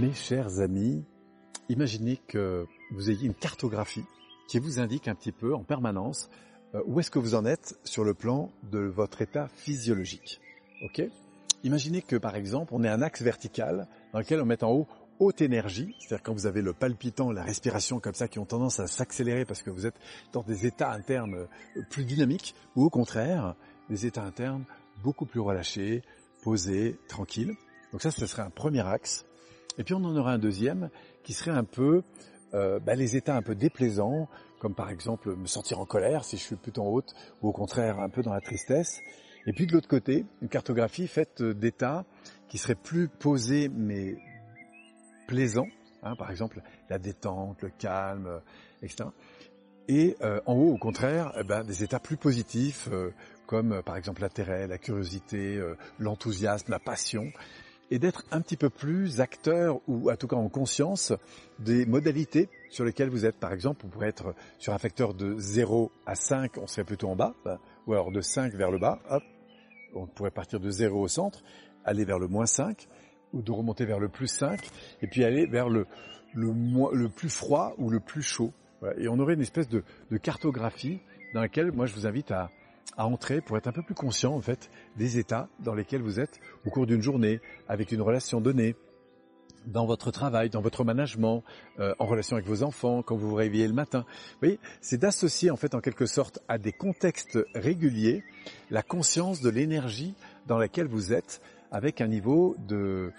Mes chers amis, imaginez que vous ayez une cartographie qui vous indique un petit peu en permanence euh, où est-ce que vous en êtes sur le plan de votre état physiologique. Ok? Imaginez que par exemple on ait un axe vertical dans lequel on met en haut haute énergie, c'est-à-dire quand vous avez le palpitant, la respiration comme ça qui ont tendance à s'accélérer parce que vous êtes dans des états internes euh, plus dynamiques, ou au contraire des états internes beaucoup plus relâchés, posés, tranquilles. Donc ça, ce serait un premier axe. Et puis on en aura un deuxième qui serait un peu euh, bah, les états un peu déplaisants, comme par exemple me sentir en colère si je suis plutôt en haute, ou au contraire un peu dans la tristesse. Et puis de l'autre côté, une cartographie faite d'états qui seraient plus posés mais plaisants, hein, par exemple la détente, le calme, etc. Et euh, en haut, au contraire, eh ben, des états plus positifs, euh, comme par exemple l'intérêt, la curiosité, l'enthousiasme, la passion et d'être un petit peu plus acteur ou en tout cas en conscience des modalités sur lesquelles vous êtes. Par exemple, vous pourrez être sur un facteur de 0 à 5, on serait plutôt en bas, ou alors de 5 vers le bas, hop, on pourrait partir de 0 au centre, aller vers le moins 5, ou de remonter vers le plus 5, et puis aller vers le, le, le plus froid ou le plus chaud. Et on aurait une espèce de cartographie dans laquelle moi je vous invite à, à entrer pour être un peu plus conscient en fait des états dans lesquels vous êtes au cours d'une journée, avec une relation donnée, dans votre travail, dans votre management, euh, en relation avec vos enfants, quand vous vous réveillez le matin. Vous voyez, c'est d'associer en fait en quelque sorte à des contextes réguliers la conscience de l'énergie dans laquelle vous êtes avec un niveau de,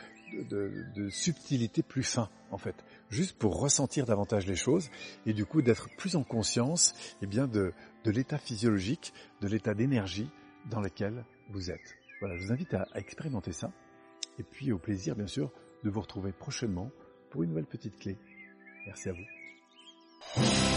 de, de, subtilité plus fin en fait, juste pour ressentir davantage les choses et du coup d'être plus en conscience eh bien de, de l'état physiologique, de l'état d'énergie dans lequel vous êtes. Voilà, je vous invite à expérimenter ça et puis au plaisir bien sûr de vous retrouver prochainement pour une nouvelle petite clé. Merci à vous.